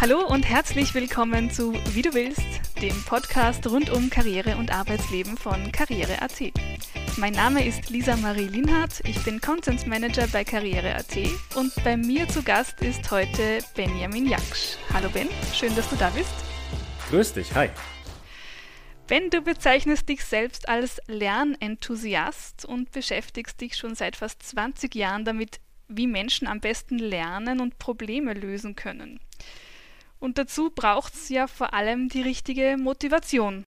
Hallo und herzlich willkommen zu Wie du willst, dem Podcast rund um Karriere und Arbeitsleben von Karriere.at. Mein Name ist Lisa Marie Linhardt, ich bin Content Manager bei Karriere.at und bei mir zu Gast ist heute Benjamin Jaksch. Hallo Ben, schön, dass du da bist. Grüß dich, hi. Ben, du bezeichnest dich selbst als Lernenthusiast und beschäftigst dich schon seit fast 20 Jahren damit, wie Menschen am besten lernen und Probleme lösen können. Und dazu braucht es ja vor allem die richtige Motivation.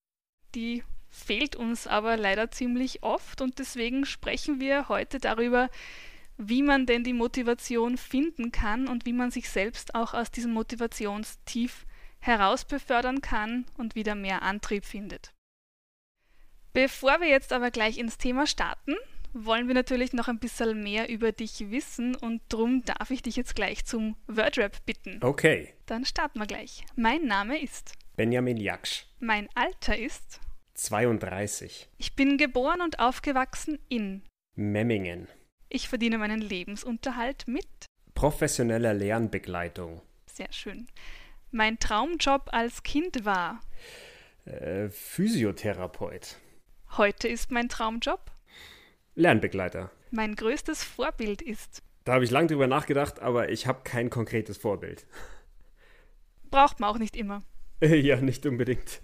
Die fehlt uns aber leider ziemlich oft und deswegen sprechen wir heute darüber, wie man denn die Motivation finden kann und wie man sich selbst auch aus diesem Motivationstief herausbefördern kann und wieder mehr Antrieb findet. Bevor wir jetzt aber gleich ins Thema starten, wollen wir natürlich noch ein bisschen mehr über dich wissen und darum darf ich dich jetzt gleich zum Wordrap bitten. Okay. Dann starten wir gleich. Mein Name ist Benjamin Jaksch. Mein Alter ist 32. Ich bin geboren und aufgewachsen in Memmingen. Ich verdiene meinen Lebensunterhalt mit Professioneller Lernbegleitung. Sehr schön. Mein Traumjob als Kind war Äh, Physiotherapeut. Heute ist mein Traumjob Lernbegleiter. Mein größtes Vorbild ist Da habe ich lange drüber nachgedacht, aber ich habe kein konkretes Vorbild. Braucht man auch nicht immer. ja, nicht unbedingt.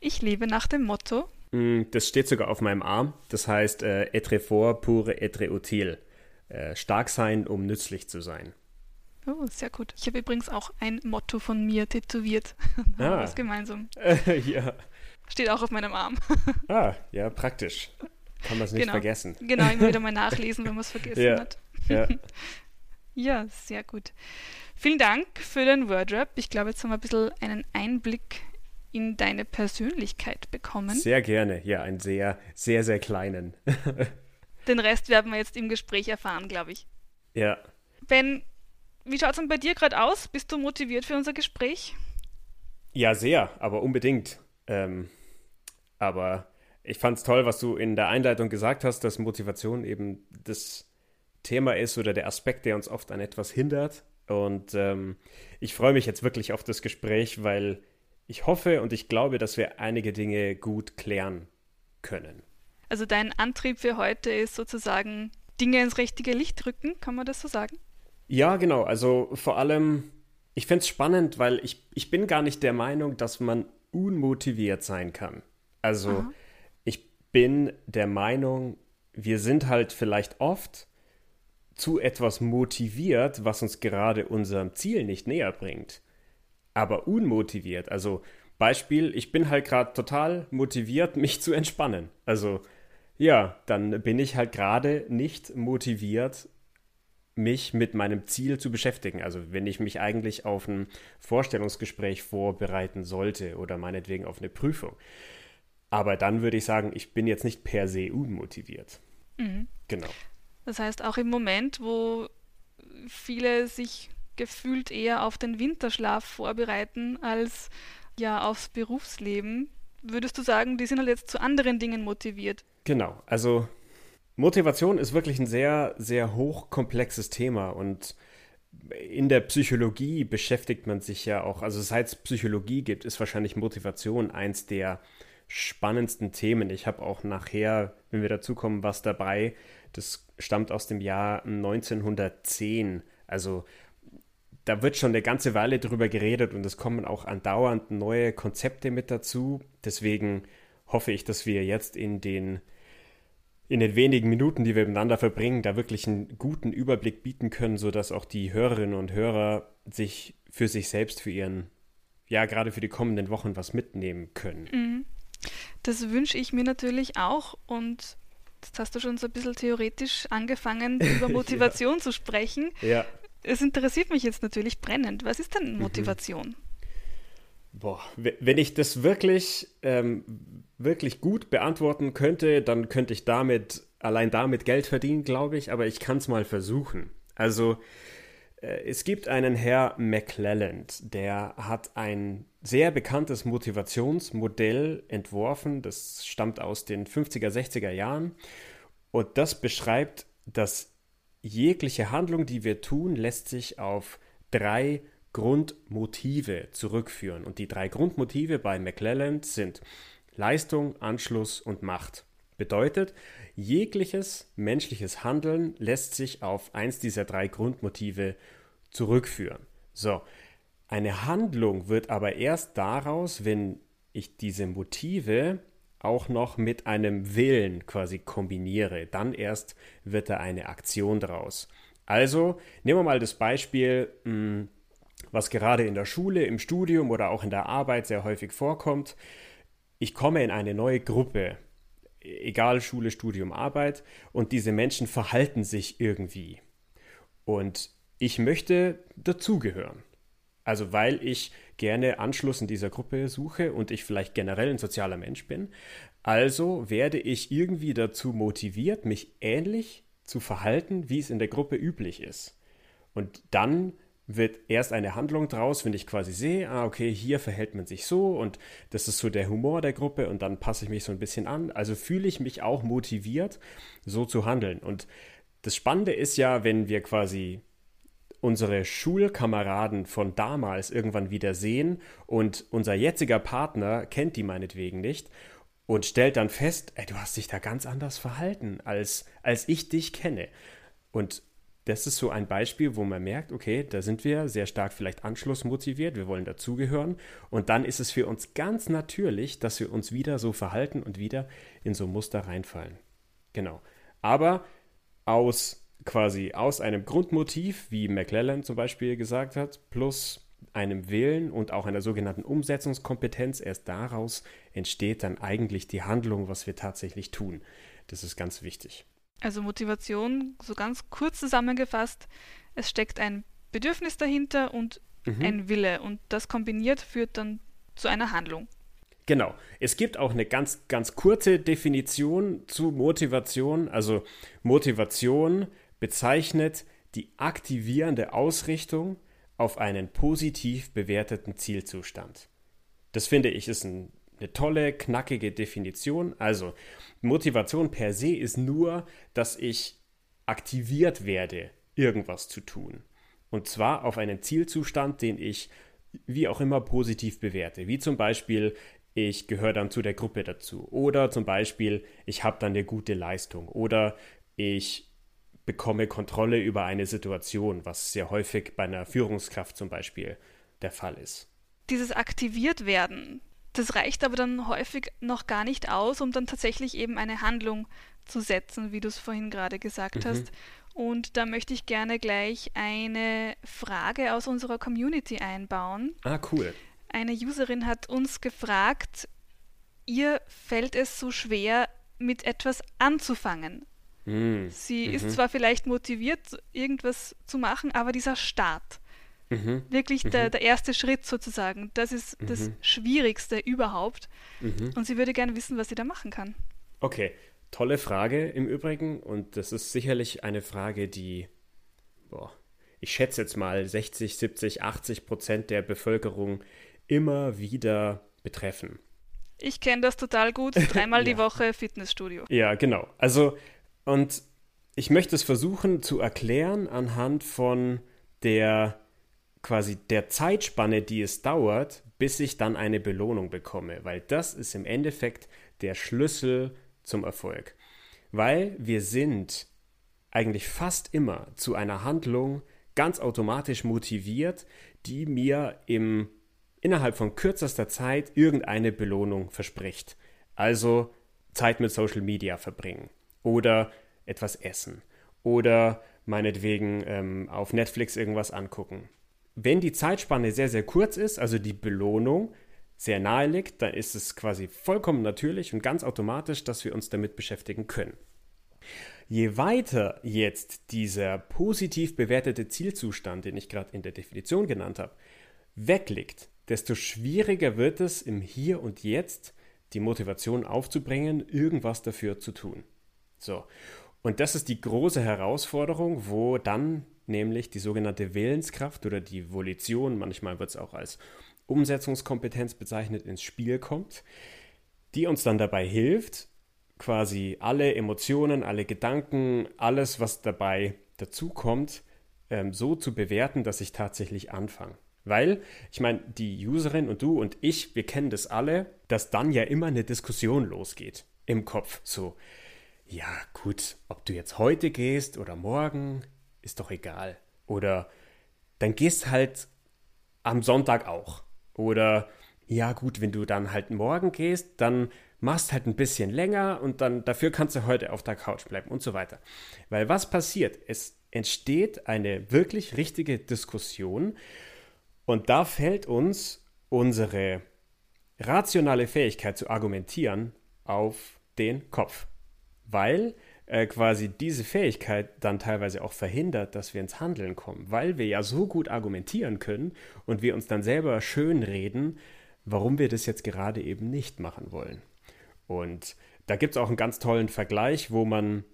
Ich lebe nach dem Motto Mm, das steht sogar auf meinem Arm. Das heißt, äh, etre fort pour etre utile. Äh, stark sein, um nützlich zu sein. Oh, sehr gut. Ich habe übrigens auch ein Motto von mir tätowiert. Ah. was gemeinsam. Ja. Steht auch auf meinem Arm. Ah, ja, praktisch. Kann man es nicht Genau. vergessen. Genau, immer wieder mal nachlesen, wenn man es vergessen Ja. hat. Ja. Ja, sehr gut. Vielen Dank für den Wordrap. Ich glaube, jetzt haben wir ein bisschen einen Einblick in deine Persönlichkeit bekommen. Sehr gerne. Ja, einen sehr, sehr, sehr kleinen. Den Rest werden wir jetzt im Gespräch erfahren, glaube ich. ja. Ben, wie schaut es denn bei dir gerade aus? Bist du motiviert für unser Gespräch? Ja, sehr, aber unbedingt. Ähm, aber ich fand es toll, was du in der Einleitung gesagt hast, dass Motivation eben das Thema ist oder der Aspekt, der uns oft an etwas hindert. Und ähm, ich freue mich jetzt wirklich auf das Gespräch, weil ich hoffe und ich glaube, dass wir einige Dinge gut klären können. Also dein Antrieb für heute ist sozusagen Dinge ins richtige Licht rücken, kann man das so sagen? Ja, genau. Also vor allem, ich finde es spannend, weil ich, ich bin gar nicht der Meinung, dass man unmotiviert sein kann. Also Aha. ich bin der Meinung, wir sind halt vielleicht oft zu etwas motiviert, was uns gerade unserem Ziel nicht näher bringt. Aber unmotiviert. Also Beispiel, ich bin halt gerade total motiviert, mich zu entspannen. Also ja, dann bin ich halt gerade nicht motiviert, mich mit meinem Ziel zu beschäftigen. Also wenn ich mich eigentlich auf ein Vorstellungsgespräch vorbereiten sollte oder meinetwegen auf eine Prüfung. Aber dann würde ich sagen, ich bin jetzt nicht per se unmotiviert. Mhm. Genau. Das heißt, auch im Moment, wo viele sich gefühlt eher auf den Winterschlaf vorbereiten als ja aufs Berufsleben, würdest du sagen, die sind halt jetzt zu anderen Dingen motiviert? Genau. Also Motivation ist wirklich ein sehr, sehr hochkomplexes Thema und in der Psychologie beschäftigt man sich ja auch, also seit es Psychologie gibt, ist wahrscheinlich Motivation eins der spannendsten Themen. Ich habe auch nachher, wenn wir dazu kommen, was dabei. Das stammt aus dem Jahr 1910. Also da wird schon eine ganze Weile drüber geredet und es kommen auch andauernd neue Konzepte mit dazu. Deswegen hoffe ich, dass wir jetzt in den in den wenigen Minuten, die wir miteinander verbringen, da wirklich einen guten Überblick bieten können, sodass auch die Hörerinnen und Hörer sich für sich selbst, für ihren, ja, gerade für die kommenden Wochen was mitnehmen können. Mhm. Das wünsche ich mir natürlich auch und jetzt hast du schon so ein bisschen theoretisch angefangen, über Motivation zu sprechen. Ja. Es interessiert mich jetzt natürlich brennend. Was ist denn Motivation? Boah, wenn ich das wirklich, ähm, wirklich gut beantworten könnte, dann könnte ich damit, allein damit Geld verdienen, glaube ich, aber ich kann es mal versuchen. Also, äh, es gibt einen Herr McClelland, der hat ein sehr bekanntes Motivationsmodell entworfen, das stammt aus den 50er, 60er Jahren und das beschreibt, dass jegliche Handlung, die wir tun, lässt sich auf drei Grundmotive zurückführen. Und die drei Grundmotive bei McClelland sind Leistung, Anschluss und Macht. Bedeutet, jegliches menschliches Handeln lässt sich auf eins dieser drei Grundmotive zurückführen. So, eine Handlung wird aber erst daraus, wenn ich diese Motive auch noch mit einem Willen quasi kombiniere. Dann erst wird da eine Aktion daraus. Also nehmen wir mal das Beispiel, hm, was gerade in der Schule, im Studium oder auch in der Arbeit sehr häufig vorkommt. Ich komme in eine neue Gruppe, egal Schule, Studium, Arbeit, und diese Menschen verhalten sich irgendwie. Und ich möchte dazugehören. Also weil ich gerne Anschluss in dieser Gruppe suche und ich vielleicht generell ein sozialer Mensch bin. Also werde ich irgendwie dazu motiviert, mich ähnlich zu verhalten, wie es in der Gruppe üblich ist. Und dann wird erst eine Handlung draus, wenn ich quasi sehe, ah, okay, hier verhält man sich so und das ist so der Humor der Gruppe und dann passe ich mich so ein bisschen an. Also fühle ich mich auch motiviert, so zu handeln. Und das Spannende ist ja, wenn wir quasi unsere Schulkameraden von damals irgendwann wieder sehen und unser jetziger Partner kennt die meinetwegen nicht und stellt dann fest, ey, du hast dich da ganz anders verhalten, als, als ich dich kenne. Und das ist so ein Beispiel, wo man merkt, okay, da sind wir sehr stark vielleicht anschlussmotiviert, wir wollen dazugehören und dann ist es für uns ganz natürlich, dass wir uns wieder so verhalten und wieder in so Muster reinfallen. Genau. Aber aus quasi aus einem Grundmotiv, wie McClellan zum Beispiel gesagt hat, plus einem Willen und auch einer sogenannten Umsetzungskompetenz, erst daraus entsteht dann eigentlich die Handlung, was wir tatsächlich tun. Das ist ganz wichtig. Also Motivation, so ganz kurz zusammengefasst, es steckt ein Bedürfnis dahinter und mhm. ein Wille und das kombiniert führt dann zu einer Handlung. Genau. Es gibt auch eine ganz, ganz kurze Definition zu Motivation. Also Motivation bezeichnet die aktivierende Ausrichtung auf einen positiv bewerteten Zielzustand. Das finde ich ist ein, eine tolle, knackige Definition. Also Motivation per se ist nur, dass ich aktiviert werde, irgendwas zu tun. Und zwar auf einen Zielzustand, den ich wie auch immer positiv bewerte. Wie zum Beispiel, ich gehöre dann zu der Gruppe dazu. Oder zum Beispiel, ich habe dann eine gute Leistung. Oder ich bekomme Kontrolle über eine Situation, was sehr häufig bei einer Führungskraft zum Beispiel der Fall ist. Dieses aktiviert werden, das reicht aber dann häufig noch gar nicht aus, um dann tatsächlich eben eine Handlung zu setzen, wie du es vorhin gerade gesagt mhm. hast. Und da möchte ich gerne gleich eine Frage aus unserer Community einbauen. Ah, cool. Eine Userin hat uns gefragt, ihr fällt es so schwer, mit etwas anzufangen. Mhm. Sie mhm. ist zwar vielleicht motiviert, irgendwas zu machen, aber dieser Start, mhm. wirklich der, mhm. der erste Schritt sozusagen, das ist das mhm. Schwierigste überhaupt. Mhm. Und sie würde gerne wissen, was sie da machen kann. Okay, tolle Frage im Übrigen. Und das ist sicherlich eine Frage, die, boah, ich schätze jetzt mal 60, 70, 80 Prozent der Bevölkerung immer wieder betreffen. Ich kenne das total gut. Dreimal ja. die Woche Fitnessstudio. Ja, genau. Also und ich möchte es versuchen zu erklären anhand von der quasi der Zeitspanne, die es dauert, bis ich dann eine Belohnung bekomme, weil das ist im Endeffekt der Schlüssel zum Erfolg. Weil wir sind eigentlich fast immer zu einer Handlung ganz automatisch motiviert, die mir im innerhalb von kürzester Zeit irgendeine Belohnung verspricht. Also Zeit mit Social Media verbringen oder etwas essen oder meinetwegen ähm, auf Netflix irgendwas angucken. Wenn die Zeitspanne sehr, sehr kurz ist, also die Belohnung sehr nahe liegt, dann ist es quasi vollkommen natürlich und ganz automatisch, dass wir uns damit beschäftigen können. Je weiter jetzt dieser positiv bewertete Zielzustand, den ich gerade in der Definition genannt habe, wegliegt, desto schwieriger wird es im Hier und Jetzt die Motivation aufzubringen, irgendwas dafür zu tun. So. Und das ist die große Herausforderung, wo dann nämlich die sogenannte Willenskraft oder die Volition, manchmal wird es auch als Umsetzungskompetenz bezeichnet, ins Spiel kommt, die uns dann dabei hilft, quasi alle Emotionen, alle Gedanken, alles, was dabei dazukommt, ähm, so zu bewerten, dass ich tatsächlich anfange. Weil, ich meine, die Userin und du und ich, wir kennen das alle, dass dann ja immer eine Diskussion losgeht im Kopf. So, ja gut, ob du jetzt heute gehst oder morgen, ist doch egal. Oder dann gehst halt am Sonntag auch. Oder ja gut, wenn du dann halt morgen gehst, dann machst halt ein bisschen länger und dann dafür kannst du heute auf der Couch bleiben und so weiter. Weil was passiert? Es entsteht eine wirklich richtige Diskussion und da fällt uns unsere rationale Fähigkeit zu argumentieren auf den Kopf. Weil äh, quasi diese Fähigkeit dann teilweise auch verhindert, dass wir ins Handeln kommen, weil wir ja so gut argumentieren können und wir uns dann selber schön reden, warum wir das jetzt gerade eben nicht machen wollen. Und da gibt es auch einen ganz tollen Vergleich, wo man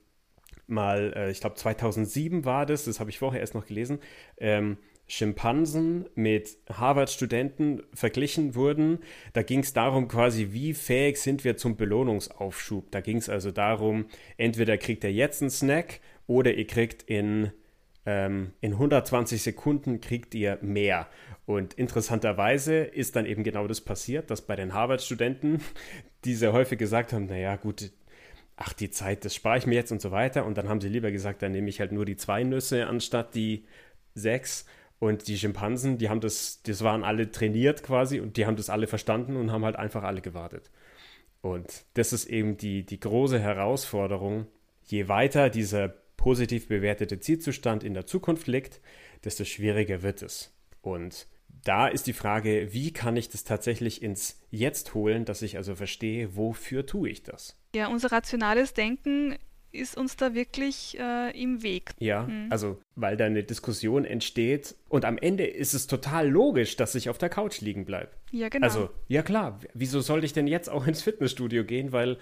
mal, äh, ich glaube 2007 war das, das habe ich vorher erst noch gelesen, ähm, Schimpansen mit Harvard-Studenten verglichen wurden. Da ging es darum, quasi, wie fähig sind wir zum Belohnungsaufschub. Da ging es also darum, entweder kriegt er jetzt einen Snack oder ihr kriegt in, ähm, in 120 Sekunden kriegt ihr mehr. Und interessanterweise ist dann eben genau das passiert, dass bei den Harvard-Studenten diese häufig gesagt haben, naja gut, ach die Zeit, das spare ich mir jetzt und so weiter. Und dann haben sie lieber gesagt, dann nehme ich halt nur die zwei Nüsse anstatt die sechs. Und die Schimpansen, die haben das, das waren alle trainiert quasi und die haben das alle verstanden und haben halt einfach alle gewartet. Und das ist eben die, die große Herausforderung. Je weiter dieser positiv bewertete Zielzustand in der Zukunft liegt, desto schwieriger wird es. Und da ist die Frage, wie kann ich das tatsächlich ins Jetzt holen, dass ich also verstehe, wofür tue ich das? Ja, unser rationales Denken ist uns da wirklich äh, im Weg. Ja, mhm. also weil da eine Diskussion entsteht und am Ende ist es total logisch, dass ich auf der Couch liegen bleibe. Ja, genau. Also, ja klar, wieso sollte ich denn jetzt auch ins Fitnessstudio gehen, weil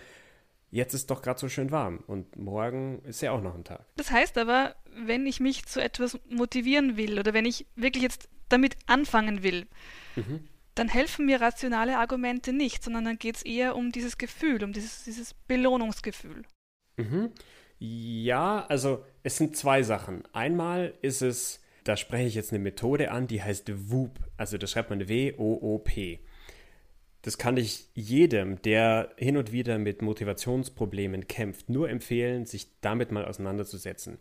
jetzt ist doch gerade so schön warm und morgen ist ja auch noch ein Tag. Das heißt aber, wenn ich mich zu etwas motivieren will oder wenn ich wirklich jetzt damit anfangen will, mhm. dann helfen mir rationale Argumente nicht, sondern dann geht es eher um dieses Gefühl, um dieses, dieses Belohnungsgefühl. Mhm. Ja, also es sind zwei Sachen. Einmal ist es, da spreche ich jetzt eine Methode an, die heißt WOOP. Also das schreibt man W-O-O-P. Das kann ich jedem, der hin und wieder mit Motivationsproblemen kämpft, nur empfehlen, sich damit mal auseinanderzusetzen.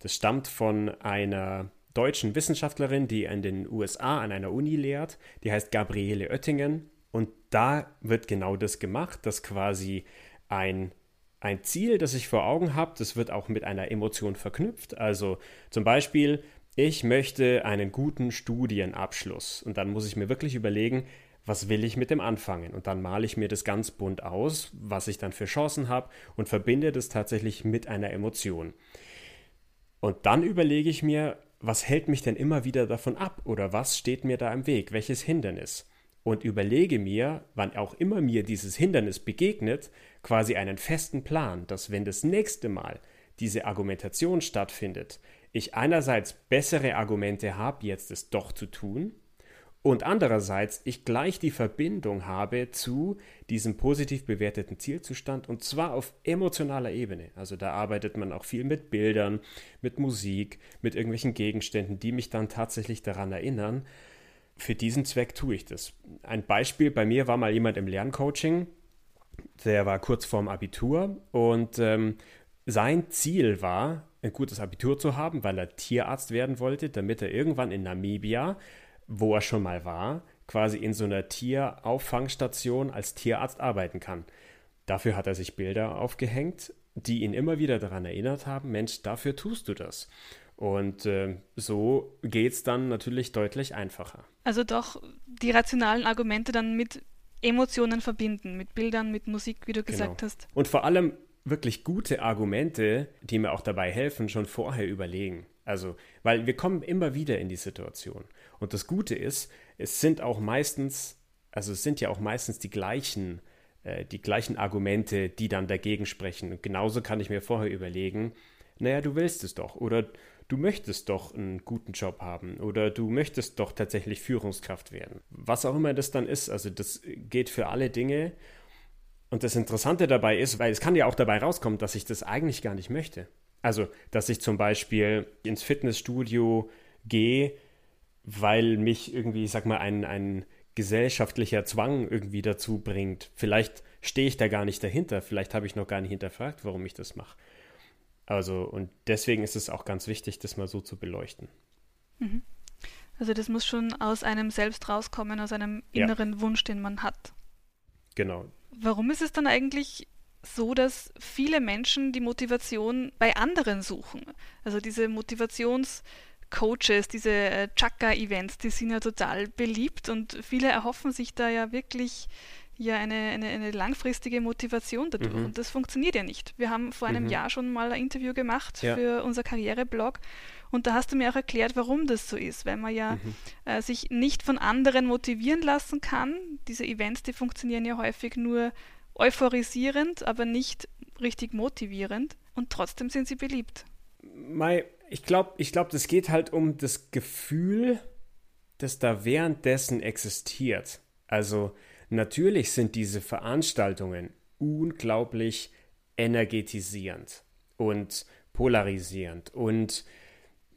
Das stammt von einer deutschen Wissenschaftlerin, die in den USA an einer Uni lehrt. Die heißt Gabriele Oettingen. Und da wird genau das gemacht, dass quasi ein ein Ziel, das ich vor Augen habe, das wird auch mit einer Emotion verknüpft. Also zum Beispiel, ich möchte einen guten Studienabschluss. Und dann muss ich mir wirklich überlegen, was will ich mit dem anfangen? Und dann male ich mir das ganz bunt aus, was ich dann für Chancen habe und verbinde das tatsächlich mit einer Emotion. Und dann überlege ich mir, was hält mich denn immer wieder davon ab oder was steht mir da im Weg? Welches Hindernis? Und überlege mir, wann auch immer mir dieses Hindernis begegnet, quasi einen festen Plan, dass wenn das nächste Mal diese Argumentation stattfindet, ich einerseits bessere Argumente habe, jetzt es doch zu tun, und andererseits ich gleich die Verbindung habe zu diesem positiv bewerteten Zielzustand und zwar auf emotionaler Ebene. Also da arbeitet man auch viel mit Bildern, mit Musik, mit irgendwelchen Gegenständen, die mich dann tatsächlich daran erinnern, für diesen Zweck tue ich das. Ein Beispiel, bei mir war mal jemand im Lerncoaching, der war kurz vorm Abitur und ähm, sein Ziel war, ein gutes Abitur zu haben, weil er Tierarzt werden wollte, damit er irgendwann in Namibia, wo er schon mal war, quasi in so einer Tierauffangstation als Tierarzt arbeiten kann. Dafür hat er sich Bilder aufgehängt, die ihn immer wieder daran erinnert haben, Mensch, dafür tust du das. Und äh, so geht es dann natürlich deutlich einfacher. Also doch die rationalen Argumente dann mit Emotionen verbinden, mit Bildern, mit Musik, wie du genau. gesagt hast. Und vor allem wirklich gute Argumente, die mir auch dabei helfen, schon vorher überlegen. Also, weil wir kommen immer wieder in die Situation. Und das Gute ist, es sind auch meistens, also es sind ja auch meistens die gleichen, äh, die gleichen Argumente, die dann dagegen sprechen. Und genauso kann ich mir vorher überlegen, naja, du willst es doch. Oder du möchtest doch einen guten Job haben oder du möchtest doch tatsächlich Führungskraft werden. Was auch immer das dann ist, also das geht für alle Dinge. Und das Interessante dabei ist, weil es kann ja auch dabei rauskommen, dass ich das eigentlich gar nicht möchte. Also, dass ich zum Beispiel ins Fitnessstudio gehe, weil mich irgendwie, ich sag mal, ein, ein gesellschaftlicher Zwang irgendwie dazu bringt. Vielleicht stehe ich da gar nicht dahinter, vielleicht habe ich noch gar nicht hinterfragt, warum ich das mache. Also, und deswegen ist es auch ganz wichtig, das mal so zu beleuchten. Mhm. Also das muss schon aus einem selbst rauskommen, aus einem inneren ja. Wunsch, den man hat. Genau. Warum ist es dann eigentlich so, dass viele Menschen die Motivation bei anderen suchen? Also diese Motivationscoaches, diese äh, Chakra-Events, die sind ja total beliebt und viele erhoffen sich da ja wirklich ja eine, eine, eine langfristige Motivation dadurch. Mhm. Und das funktioniert ja nicht. Wir haben vor einem mhm. Jahr schon mal ein Interview gemacht ja. für unser Karriereblog und da hast du mir auch erklärt, warum das so ist, weil man ja mhm. äh, sich nicht von anderen motivieren lassen kann. Diese Events, die funktionieren ja häufig nur euphorisierend, aber nicht richtig motivierend und trotzdem sind sie beliebt. Mai, ich glaube, ich glaub, das geht halt um das Gefühl, das da währenddessen existiert. Also Natürlich sind diese Veranstaltungen unglaublich energetisierend und polarisierend. Und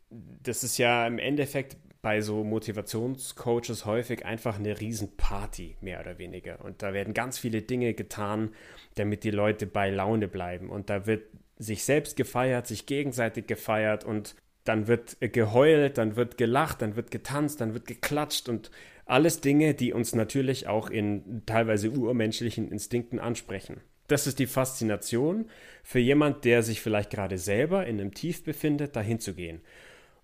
das ist ja im Endeffekt bei so Motivationscoaches häufig einfach eine Riesenparty, mehr oder weniger. Und da werden ganz viele Dinge getan, damit die Leute bei Laune bleiben. Und da wird sich selbst gefeiert, sich gegenseitig gefeiert und dann wird geheult, dann wird gelacht, dann wird getanzt, dann wird geklatscht und alles Dinge, die uns natürlich auch in teilweise urmenschlichen Instinkten ansprechen. Das ist die Faszination für jemand, der sich vielleicht gerade selber in einem Tief befindet, dahin zu gehen.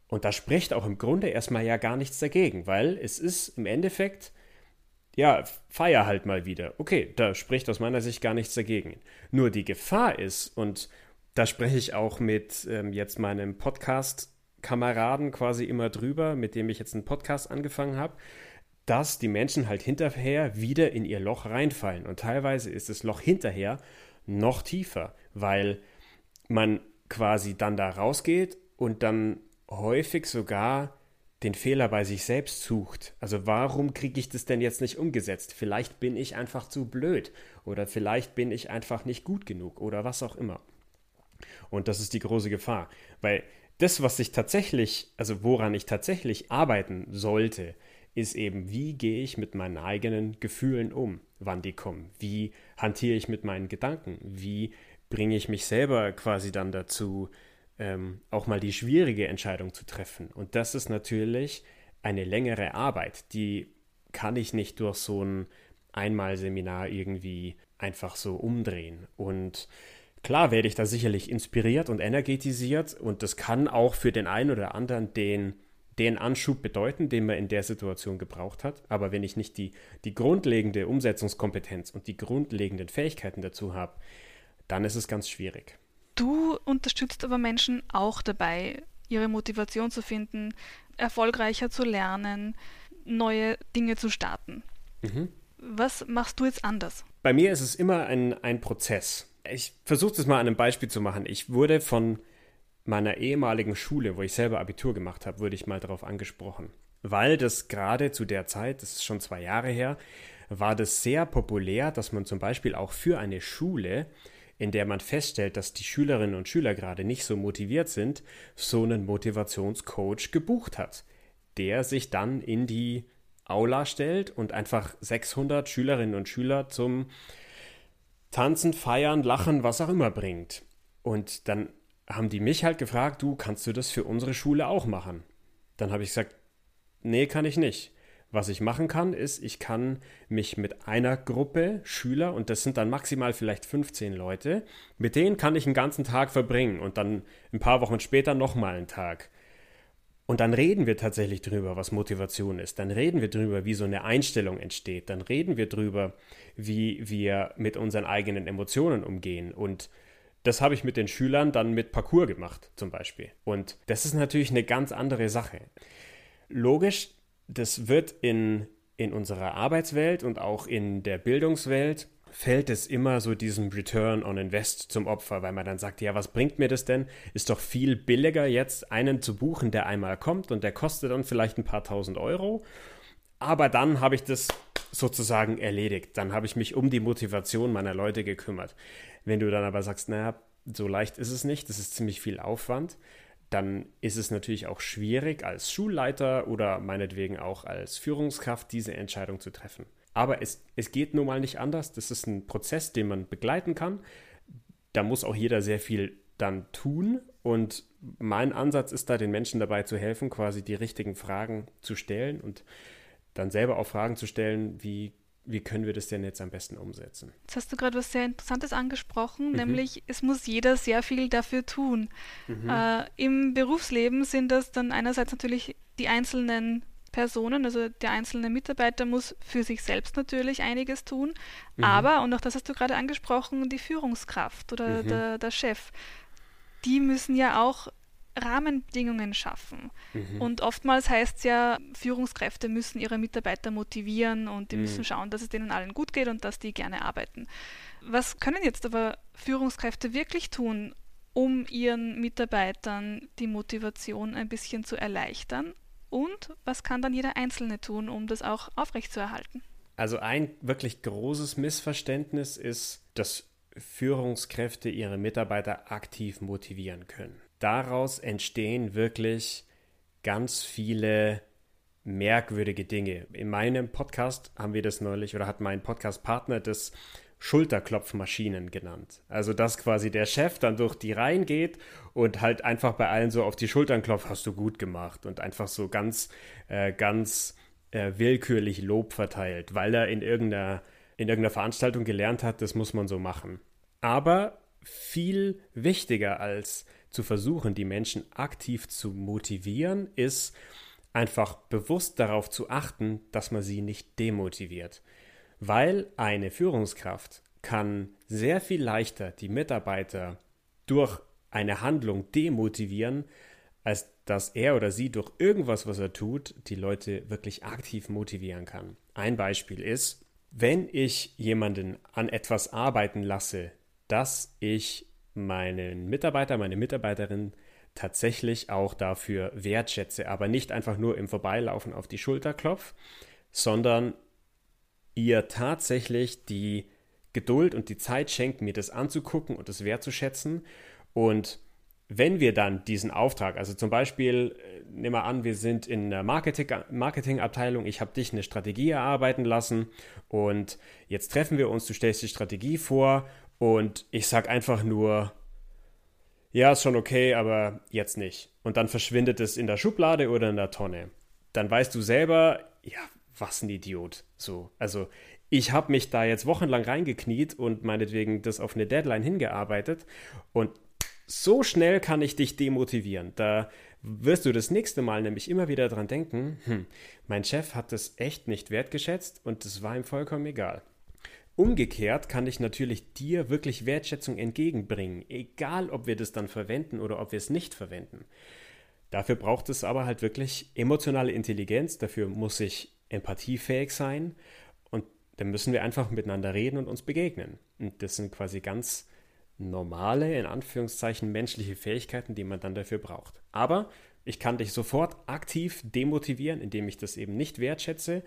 Und da spricht auch im Grunde erstmal ja gar nichts dagegen, weil es ist im Endeffekt, ja, feier halt mal wieder. Okay, da spricht aus meiner Sicht gar nichts dagegen. Nur die Gefahr ist, und da spreche ich auch mit ähm, jetzt meinem Podcast-Kameraden quasi immer drüber, mit dem ich jetzt einen Podcast angefangen habe, dass die Menschen halt hinterher wieder in ihr Loch reinfallen. Und teilweise ist das Loch hinterher noch tiefer, weil man quasi dann da rausgeht und dann häufig sogar den Fehler bei sich selbst sucht. Also warum kriege ich das denn jetzt nicht umgesetzt? Vielleicht bin ich einfach zu blöd oder vielleicht bin ich einfach nicht gut genug oder was auch immer. Und das ist die große Gefahr, weil das, was ich tatsächlich, also woran ich tatsächlich arbeiten sollte, ist eben, wie gehe ich mit meinen eigenen Gefühlen um, wann die kommen? Wie hantiere ich mit meinen Gedanken? Wie bringe ich mich selber quasi dann dazu, ähm, auch mal die schwierige Entscheidung zu treffen? Und das ist natürlich eine längere Arbeit, die kann ich nicht durch so ein Einmalseminar irgendwie einfach so umdrehen. Und klar werde ich da sicherlich inspiriert und energetisiert und das kann auch für den einen oder anderen den den Anschub bedeuten, den man in der Situation gebraucht hat. Aber wenn ich nicht die, die grundlegende Umsetzungskompetenz und die grundlegenden Fähigkeiten dazu habe, dann ist es ganz schwierig. Du unterstützt aber Menschen auch dabei, ihre Motivation zu finden, erfolgreicher zu lernen, neue Dinge zu starten. Mhm. Was machst du jetzt anders? Bei mir ist es immer ein, ein Prozess. Ich versuche es mal an einem Beispiel zu machen. Ich wurde von meiner ehemaligen Schule, wo ich selber Abitur gemacht habe, wurde ich mal darauf angesprochen. Weil das gerade zu der Zeit, das ist schon zwei Jahre her, war das sehr populär, dass man zum Beispiel auch für eine Schule, in der man feststellt, dass die Schülerinnen und Schüler gerade nicht so motiviert sind, so einen Motivationscoach gebucht hat, der sich dann in die Aula stellt und einfach 600 Schülerinnen und Schüler zum Tanzen, Feiern, Lachen, was auch immer bringt. Und dann haben die mich halt gefragt, du, kannst du das für unsere Schule auch machen? Dann habe ich gesagt, nee, kann ich nicht. Was ich machen kann, ist, ich kann mich mit einer Gruppe Schüler, und das sind dann maximal vielleicht 15 Leute, mit denen kann ich einen ganzen Tag verbringen und dann ein paar Wochen später nochmal einen Tag. Und dann reden wir tatsächlich drüber, was Motivation ist. Dann reden wir drüber, wie so eine Einstellung entsteht. Dann reden wir drüber, wie wir mit unseren eigenen Emotionen umgehen und das habe ich mit den Schülern dann mit Parcours gemacht, zum Beispiel. Und das ist natürlich eine ganz andere Sache. Logisch, das wird in, in unserer Arbeitswelt und auch in der Bildungswelt fällt es immer so diesem Return on Invest zum Opfer, weil man dann sagt, ja, was bringt mir das denn? Ist doch viel billiger jetzt einen zu buchen, der einmal kommt und der kostet dann vielleicht ein paar tausend Euro. Aber dann habe ich das sozusagen erledigt. Dann habe ich mich um die Motivation meiner Leute gekümmert. Wenn du dann aber sagst, naja, so leicht ist es nicht, das ist ziemlich viel Aufwand, dann ist es natürlich auch schwierig, als Schulleiter oder meinetwegen auch als Führungskraft diese Entscheidung zu treffen. Aber es, es geht nun mal nicht anders. Das ist ein Prozess, den man begleiten kann. Da muss auch jeder sehr viel dann tun. Und mein Ansatz ist da, den Menschen dabei zu helfen, quasi die richtigen Fragen zu stellen und dann selber auch Fragen zu stellen, wie wie können wir das denn jetzt am besten umsetzen? Jetzt hast du gerade was sehr Interessantes angesprochen, mhm. nämlich es muss jeder sehr viel dafür tun. Mhm. Äh, Im Berufsleben sind das dann einerseits natürlich die einzelnen Personen, also der einzelne Mitarbeiter muss für sich selbst natürlich einiges tun, mhm. aber, und auch das hast du gerade angesprochen, die Führungskraft oder mhm. der, der Chef, die müssen ja auch Rahmenbedingungen schaffen. Mhm. Und oftmals heißt es ja, Führungskräfte müssen ihre Mitarbeiter motivieren und die mhm. müssen schauen, dass es denen allen gut geht und dass die gerne arbeiten. Was können jetzt aber Führungskräfte wirklich tun, um ihren Mitarbeitern die Motivation ein bisschen zu erleichtern? Und was kann dann jeder Einzelne tun, um das auch aufrechtzuerhalten? Also ein wirklich großes Missverständnis ist, dass Führungskräfte ihre Mitarbeiter aktiv motivieren können daraus entstehen wirklich ganz viele merkwürdige Dinge. In meinem Podcast haben wir das neulich oder hat mein Podcast-Partner das Schulterklopfmaschinen genannt. Also dass quasi der Chef dann durch die Reihen geht und halt einfach bei allen so auf die Schultern klopft, hast du gut gemacht und einfach so ganz, äh, ganz äh, willkürlich Lob verteilt, weil er in irgendeiner, in irgendeiner Veranstaltung gelernt hat, das muss man so machen. Aber viel wichtiger als zu versuchen, die Menschen aktiv zu motivieren, ist einfach bewusst darauf zu achten, dass man sie nicht demotiviert. Weil eine Führungskraft kann sehr viel leichter die Mitarbeiter durch eine Handlung demotivieren, als dass er oder sie durch irgendwas, was er tut, die Leute wirklich aktiv motivieren kann. Ein Beispiel ist, wenn ich jemanden an etwas arbeiten lasse, das ich meinen Mitarbeiter, meine Mitarbeiterin tatsächlich auch dafür wertschätze, aber nicht einfach nur im Vorbeilaufen auf die Schulter klopf, sondern ihr tatsächlich die Geduld und die Zeit schenkt, mir das anzugucken und das wertzuschätzen. Und wenn wir dann diesen Auftrag, also zum Beispiel, äh, nehmen wir an, wir sind in der Marketing, Marketingabteilung, ich habe dich eine Strategie erarbeiten lassen und jetzt treffen wir uns, du stellst die Strategie vor und ich sag einfach nur, ja, ist schon okay, aber jetzt nicht. Und dann verschwindet es in der Schublade oder in der Tonne. Dann weißt du selber, ja, was ein Idiot. So, also ich habe mich da jetzt wochenlang reingekniet und meinetwegen das auf eine Deadline hingearbeitet und so schnell kann ich dich demotivieren. Da wirst du das nächste Mal nämlich immer wieder dran denken, hm, mein Chef hat das echt nicht wertgeschätzt und das war ihm vollkommen egal. Umgekehrt kann ich natürlich dir wirklich Wertschätzung entgegenbringen, egal ob wir das dann verwenden oder ob wir es nicht verwenden. Dafür braucht es aber halt wirklich emotionale Intelligenz, dafür muss ich empathiefähig sein und dann müssen wir einfach miteinander reden und uns begegnen. Und das sind quasi ganz normale, in Anführungszeichen menschliche Fähigkeiten, die man dann dafür braucht. Aber ich kann dich sofort aktiv demotivieren, indem ich das eben nicht wertschätze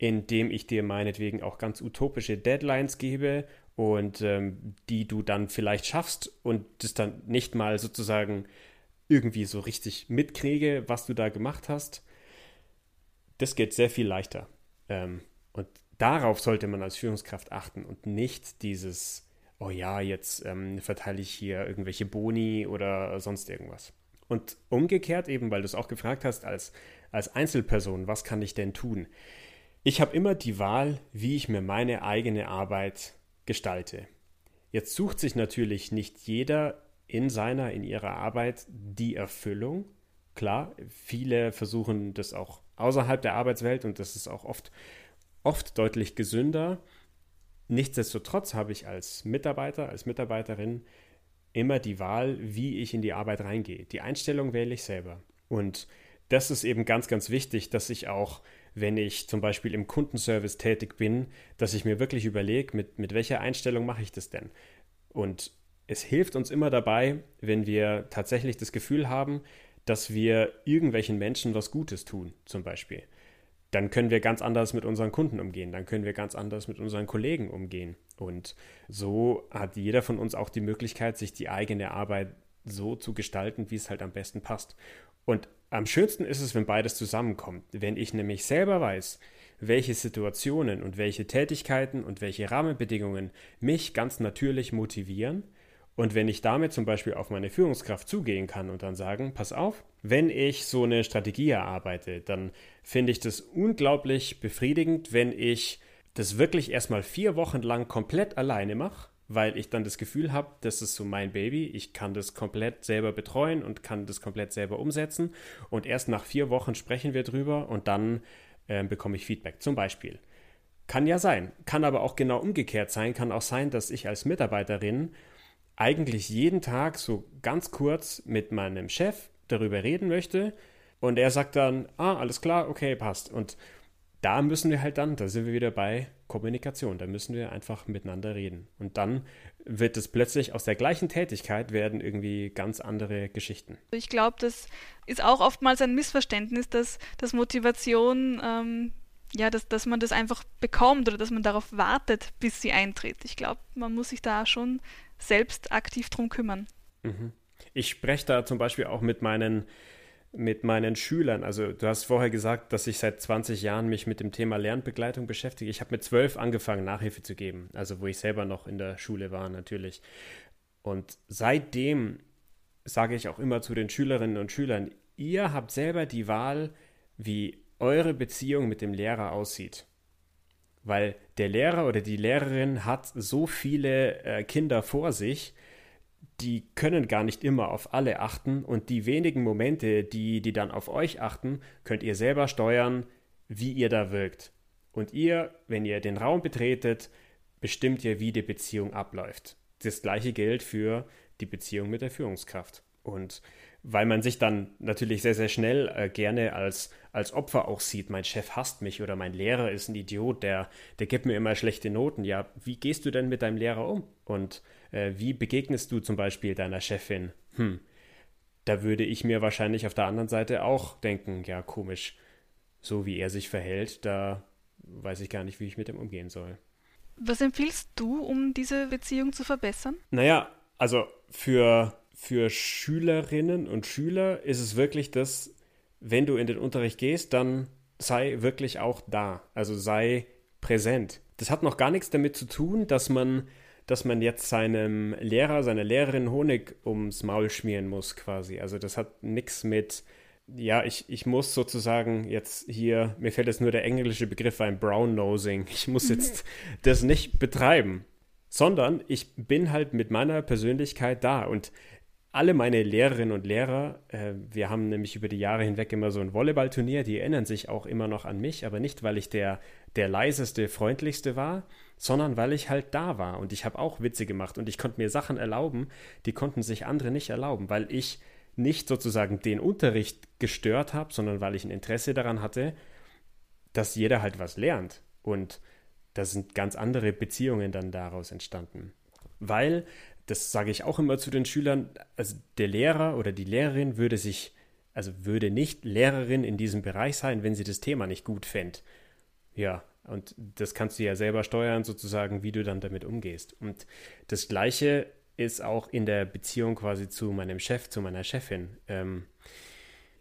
indem ich dir meinetwegen auch ganz utopische Deadlines gebe und ähm, die du dann vielleicht schaffst und das dann nicht mal sozusagen irgendwie so richtig mitkriege, was du da gemacht hast. Das geht sehr viel leichter. Ähm, und darauf sollte man als Führungskraft achten und nicht dieses, oh ja, jetzt ähm, verteile ich hier irgendwelche Boni oder sonst irgendwas. Und umgekehrt eben, weil du es auch gefragt hast, als, als Einzelperson, was kann ich denn tun? Ich habe immer die Wahl, wie ich mir meine eigene Arbeit gestalte. Jetzt sucht sich natürlich nicht jeder in seiner, in ihrer Arbeit die Erfüllung. Klar, viele versuchen das auch außerhalb der Arbeitswelt und das ist auch oft, oft deutlich gesünder. Nichtsdestotrotz habe ich als Mitarbeiter, als Mitarbeiterin immer die Wahl, wie ich in die Arbeit reingehe. Die Einstellung wähle ich selber. Und das ist eben ganz, ganz wichtig, dass ich auch wenn ich zum Beispiel im Kundenservice tätig bin, dass ich mir wirklich überlege, mit, mit welcher Einstellung mache ich das denn? Und es hilft uns immer dabei, wenn wir tatsächlich das Gefühl haben, dass wir irgendwelchen Menschen was Gutes tun, zum Beispiel. Dann können wir ganz anders mit unseren Kunden umgehen, dann können wir ganz anders mit unseren Kollegen umgehen. Und so hat jeder von uns auch die Möglichkeit, sich die eigene Arbeit so zu gestalten, wie es halt am besten passt. Und am schönsten ist es, wenn beides zusammenkommt. Wenn ich nämlich selber weiß, welche Situationen und welche Tätigkeiten und welche Rahmenbedingungen mich ganz natürlich motivieren. Und wenn ich damit zum Beispiel auf meine Führungskraft zugehen kann und dann sagen, pass auf, wenn ich so eine Strategie erarbeite, dann finde ich das unglaublich befriedigend, wenn ich das wirklich erstmal vier Wochen lang komplett alleine mache, weil ich dann das Gefühl habe, das ist so mein Baby, ich kann das komplett selber betreuen und kann das komplett selber umsetzen. Und erst nach vier Wochen sprechen wir drüber und dann äh, bekomme ich Feedback. Zum Beispiel. Kann ja sein, kann aber auch genau umgekehrt sein, kann auch sein, dass ich als Mitarbeiterin eigentlich jeden Tag so ganz kurz mit meinem Chef darüber reden möchte und er sagt dann, ah, alles klar, okay, passt. Und da müssen wir halt dann, da sind wir wieder bei Kommunikation, da müssen wir einfach miteinander reden. Und dann wird es plötzlich aus der gleichen Tätigkeit werden irgendwie ganz andere Geschichten. Ich glaube, das ist auch oftmals ein Missverständnis, dass, dass Motivation, ähm, ja, dass, dass man das einfach bekommt oder dass man darauf wartet, bis sie eintritt. Ich glaube, man muss sich da schon selbst aktiv drum kümmern. Mhm. Ich spreche da zum Beispiel auch mit meinen mit meinen Schülern. Also du hast vorher gesagt, dass ich seit 20 Jahren mich mit dem Thema Lernbegleitung beschäftige. Ich habe mit zwölf angefangen, Nachhilfe zu geben, also wo ich selber noch in der Schule war natürlich. Und seitdem sage ich auch immer zu den Schülerinnen und Schülern, ihr habt selber die Wahl, wie eure Beziehung mit dem Lehrer aussieht. Weil der Lehrer oder die Lehrerin hat so viele äh, Kinder vor sich, die können gar nicht immer auf alle achten und die wenigen Momente, die, die dann auf euch achten, könnt ihr selber steuern, wie ihr da wirkt. Und ihr, wenn ihr den Raum betretet, bestimmt ihr, wie die Beziehung abläuft. Das gleiche gilt für die Beziehung mit der Führungskraft. Und weil man sich dann natürlich sehr, sehr schnell äh, gerne als, als Opfer auch sieht, mein Chef hasst mich oder mein Lehrer ist ein Idiot, der, der gibt mir immer schlechte Noten. Ja, wie gehst du denn mit deinem Lehrer um? Und äh, wie begegnest du zum Beispiel deiner Chefin? Hm, da würde ich mir wahrscheinlich auf der anderen Seite auch denken, ja, komisch, so wie er sich verhält, da weiß ich gar nicht, wie ich mit ihm umgehen soll. Was empfiehlst du, um diese Beziehung zu verbessern? Naja, also für für Schülerinnen und Schüler ist es wirklich das, wenn du in den Unterricht gehst, dann sei wirklich auch da. Also sei präsent. Das hat noch gar nichts damit zu tun, dass man, dass man jetzt seinem Lehrer, seiner Lehrerin Honig ums Maul schmieren muss, quasi. Also das hat nichts mit, ja, ich, ich muss sozusagen jetzt hier, mir fällt jetzt nur der englische Begriff ein, Brown-Nosing. Ich muss jetzt das nicht betreiben, sondern ich bin halt mit meiner Persönlichkeit da und alle meine Lehrerinnen und Lehrer, äh, wir haben nämlich über die Jahre hinweg immer so ein Volleyballturnier, die erinnern sich auch immer noch an mich, aber nicht, weil ich der, der leiseste, freundlichste war, sondern weil ich halt da war und ich habe auch Witze gemacht und ich konnte mir Sachen erlauben, die konnten sich andere nicht erlauben, weil ich nicht sozusagen den Unterricht gestört habe, sondern weil ich ein Interesse daran hatte, dass jeder halt was lernt. Und da sind ganz andere Beziehungen dann daraus entstanden. Weil das sage ich auch immer zu den Schülern, also der Lehrer oder die Lehrerin würde sich, also würde nicht Lehrerin in diesem Bereich sein, wenn sie das Thema nicht gut fände. Ja, und das kannst du ja selber steuern, sozusagen, wie du dann damit umgehst. Und das Gleiche ist auch in der Beziehung quasi zu meinem Chef, zu meiner Chefin. Ähm,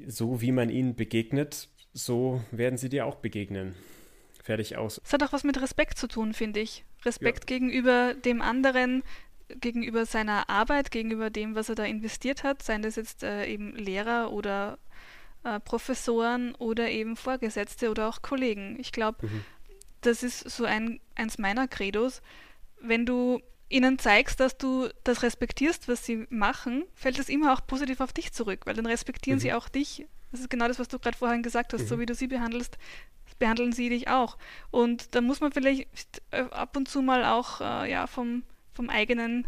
so wie man ihnen begegnet, so werden sie dir auch begegnen. Fertig aus. Es hat auch was mit Respekt zu tun, finde ich. Respekt ja. gegenüber dem anderen, gegenüber seiner Arbeit, gegenüber dem, was er da investiert hat, seien das jetzt äh, eben Lehrer oder äh, Professoren oder eben Vorgesetzte oder auch Kollegen. Ich glaube, mhm. Das ist so ein, eins meiner Credos. Wenn du ihnen zeigst, dass du das respektierst, was sie machen, fällt es immer auch positiv auf dich zurück, weil dann respektieren mhm. sie auch dich. Das ist genau das, was du gerade vorhin gesagt hast. Mhm. So wie du sie behandelst, behandeln sie dich auch. Und da muss man vielleicht äh, ab und zu mal auch äh, ja, vom vom eigenen,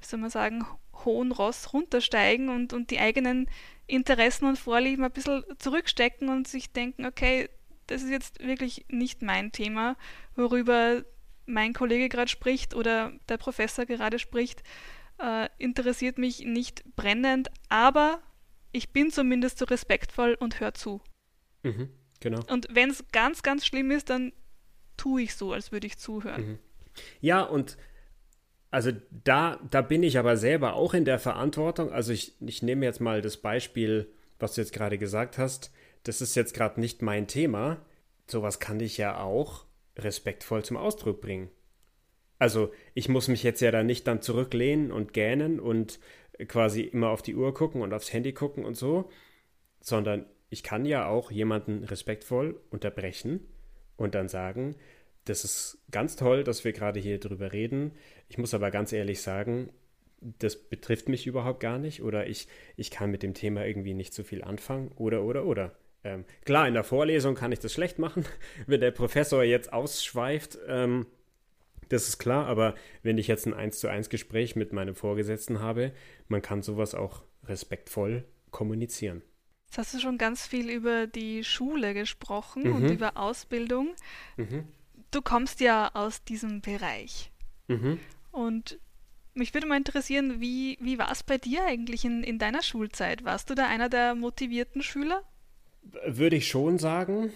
wie soll man sagen, hohen Ross runtersteigen und, und die eigenen Interessen und Vorlieben ein bisschen zurückstecken und sich denken, okay, das ist jetzt wirklich nicht mein Thema, worüber mein Kollege gerade spricht oder der Professor gerade spricht, äh, interessiert mich nicht brennend, aber ich bin zumindest so respektvoll und höre zu. Mhm, genau. Und wenn es ganz, ganz schlimm ist, dann tue ich so, als würde ich zuhören. Mhm. Ja, und also da, da bin ich aber selber auch in der Verantwortung. Also ich, ich nehme jetzt mal das Beispiel, was du jetzt gerade gesagt hast. Das ist jetzt gerade nicht mein Thema. Sowas kann ich ja auch respektvoll zum Ausdruck bringen. Also ich muss mich jetzt ja da nicht dann zurücklehnen und gähnen und quasi immer auf die Uhr gucken und aufs Handy gucken und so, sondern ich kann ja auch jemanden respektvoll unterbrechen und dann sagen, das ist ganz toll, dass wir gerade hier drüber reden. Ich muss aber ganz ehrlich sagen, das betrifft mich überhaupt gar nicht oder ich, ich kann mit dem Thema irgendwie nicht so viel anfangen oder oder oder. Ähm, klar, in der Vorlesung kann ich das schlecht machen, wenn der Professor jetzt ausschweift. Ähm, das ist klar, aber wenn ich jetzt ein 1 zu 1 Gespräch mit meinem Vorgesetzten habe, man kann sowas auch respektvoll kommunizieren. Jetzt hast du schon ganz viel über die Schule gesprochen mhm. und über Ausbildung. Mhm. Du kommst ja aus diesem Bereich. Mhm. Und mich würde mal interessieren, wie, wie war es bei dir eigentlich in, in deiner Schulzeit? Warst du da einer der motivierten Schüler? Würde ich schon sagen.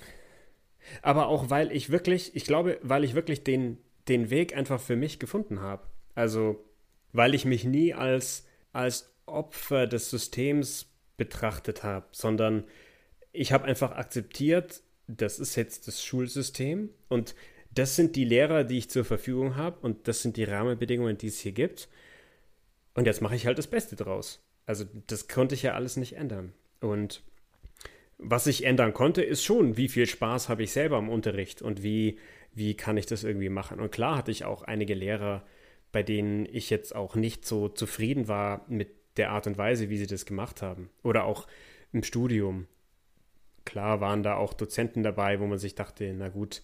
Aber auch weil ich wirklich, ich glaube, weil ich wirklich den, den Weg einfach für mich gefunden habe. Also, weil ich mich nie als, als Opfer des Systems betrachtet habe, sondern ich habe einfach akzeptiert, das ist jetzt das Schulsystem und das sind die Lehrer, die ich zur Verfügung habe und das sind die Rahmenbedingungen, die es hier gibt. Und jetzt mache ich halt das Beste draus. Also das konnte ich ja alles nicht ändern. Und was ich ändern konnte, ist schon, wie viel Spaß habe ich selber im Unterricht und wie, wie kann ich das irgendwie machen. Und klar hatte ich auch einige Lehrer, bei denen ich jetzt auch nicht so zufrieden war mit der Art und Weise, wie sie das gemacht haben. Oder auch im Studium. Klar waren da auch Dozenten dabei, wo man sich dachte, na gut,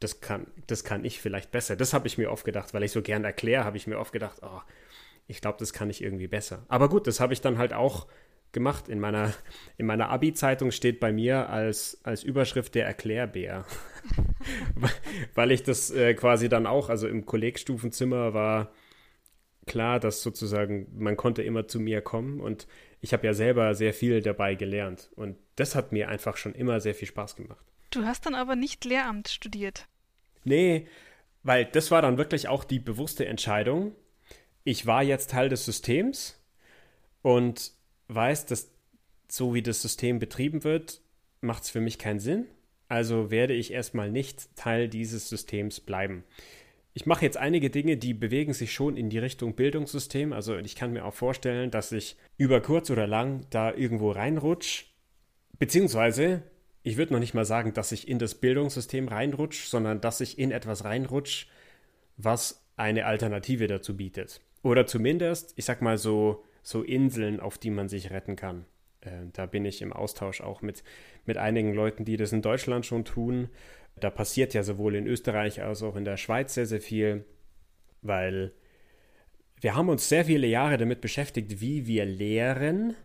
das kann, das kann ich vielleicht besser. Das habe ich mir oft gedacht, weil ich so gern erkläre, habe ich mir oft gedacht, oh, ich glaube, das kann ich irgendwie besser. Aber gut, das habe ich dann halt auch gemacht. In meiner, in meiner Abi-Zeitung steht bei mir als, als Überschrift der Erklärbär. weil ich das äh, quasi dann auch, also im Kollegstufenzimmer war klar, dass sozusagen man konnte immer zu mir kommen und ich habe ja selber sehr viel dabei gelernt und das hat mir einfach schon immer sehr viel Spaß gemacht. Du hast dann aber nicht Lehramt studiert. Nee, weil das war dann wirklich auch die bewusste Entscheidung. Ich war jetzt Teil des Systems und weiß, dass so wie das System betrieben wird, macht es für mich keinen Sinn. Also werde ich erstmal nicht Teil dieses Systems bleiben. Ich mache jetzt einige Dinge, die bewegen sich schon in die Richtung Bildungssystem. Also ich kann mir auch vorstellen, dass ich über kurz oder lang da irgendwo reinrutsch. Beziehungsweise ich würde noch nicht mal sagen, dass ich in das Bildungssystem reinrutsche, sondern dass ich in etwas reinrutsche, was eine Alternative dazu bietet. Oder zumindest, ich sag mal so, so Inseln, auf die man sich retten kann. Äh, da bin ich im Austausch auch mit, mit einigen Leuten, die das in Deutschland schon tun. Da passiert ja sowohl in Österreich als auch in der Schweiz sehr, sehr viel, weil wir haben uns sehr viele Jahre damit beschäftigt, wie wir lehren.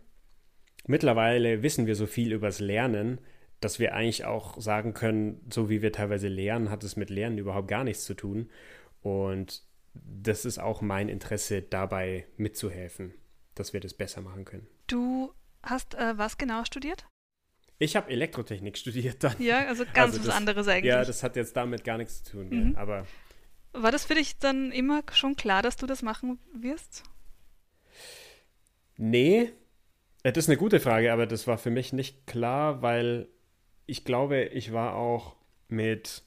Mittlerweile wissen wir so viel übers Lernen, dass wir eigentlich auch sagen können, so wie wir teilweise lernen, hat es mit Lernen überhaupt gar nichts zu tun. Und das ist auch mein Interesse, dabei mitzuhelfen, dass wir das besser machen können. Du hast äh, was genau studiert? Ich habe Elektrotechnik studiert dann. Ja, also ganz also das, was anderes eigentlich. Ja, das hat jetzt damit gar nichts zu tun. Mhm. Ja, aber war das für dich dann immer schon klar, dass du das machen wirst? Nee, äh, das ist eine gute Frage, aber das war für mich nicht klar, weil ich glaube, ich war auch mit